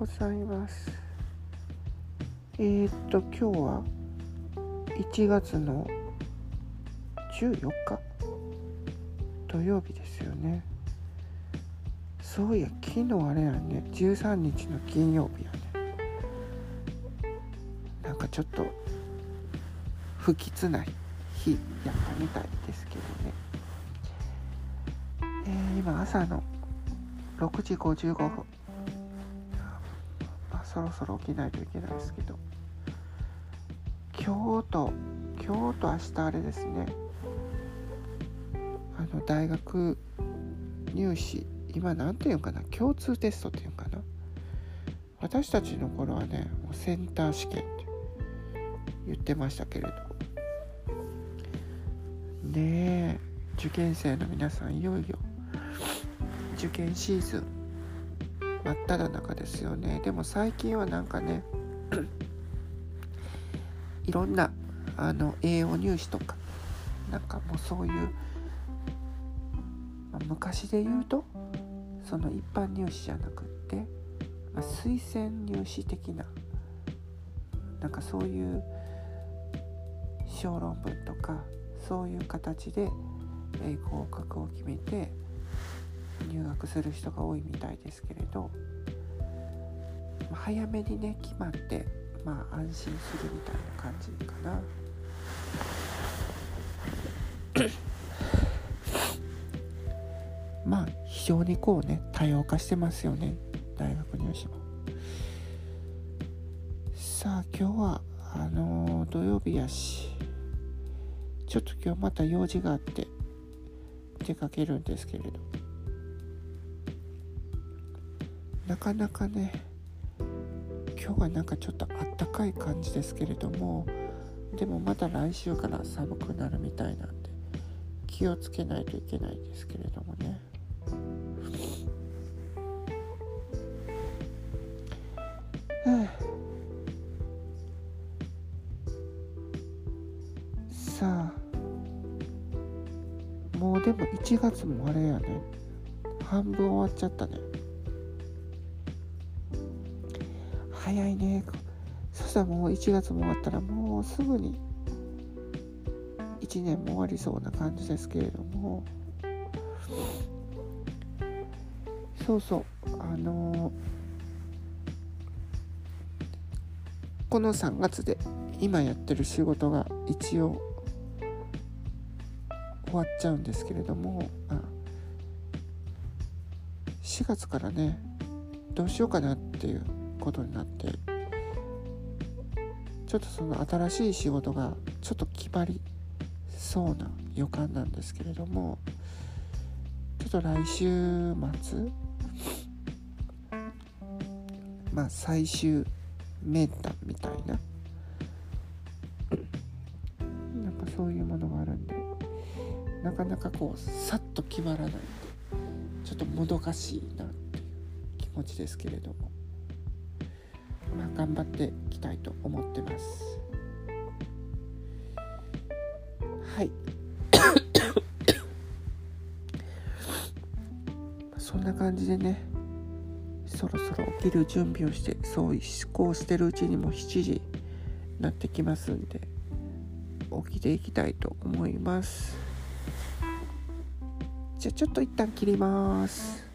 ございます。えー、っと今日は1月の14日？土曜日ですよね。そういや昨日あれやね。13日の金曜日やね。なんかちょっと不吉な日やったみたいですけどね。えー、今朝の6時55分。そろそろ起きないといけないですけど。今日と今日と明日あれですね。あの大学入試今何て言うかな？共通テストっていうかな？私たちの頃はねもうセンター試験って言ってましたけれど。ねえ受験生の皆さんいよいよ受験シーズン真っ只中ですよね。でも最近はなんかね いろんなあの栄養入試とかなんかもうそういう、まあ、昔で言うとその一般入試じゃなくって、まあ、推薦入試的ななんかそういう小論文とかそういう形で、え合格を決めて入学する人が多いみたいですけれど、まあ、早めにね決まってまあ安心するみたいな感じかな。まあ非常にこうね多様化してますよね大学入試も。さあ今日はあのー、土曜日やしちょっと今日また用事があって出かけるんですけれどなかなかね今日はなんかちょっとあったかい感じですけれどもでもまた来週から寒くなるみたいなんで気をつけないといけないですけれどもね。さあ。もうでも1月もあれやね。半分終わっちゃったね。早いね。そしたらもう1月も終わったらもうすぐに1年も終わりそうな感じですけれども。そうそう。あの、この3月で今やってる仕事が一応終わっちゃうんですけれども、4月からねどうしようかなっていうことになってちょっとその新しい仕事がちょっと決まりそうな予感なんですけれどもちょっと来週末まあ最終面談みたいななんかそういうものがあるんでなかなかこうさっと決まらないんでちょっともどかしいなっていう気持ちですけれども。まあ頑張っていきたいと思ってます。はい。そんな感じでねそろそろ起きる準備をしてそう思考してるうちにも7時になってきますんで起きていきたいと思います。じゃあちょっと一旦切ります。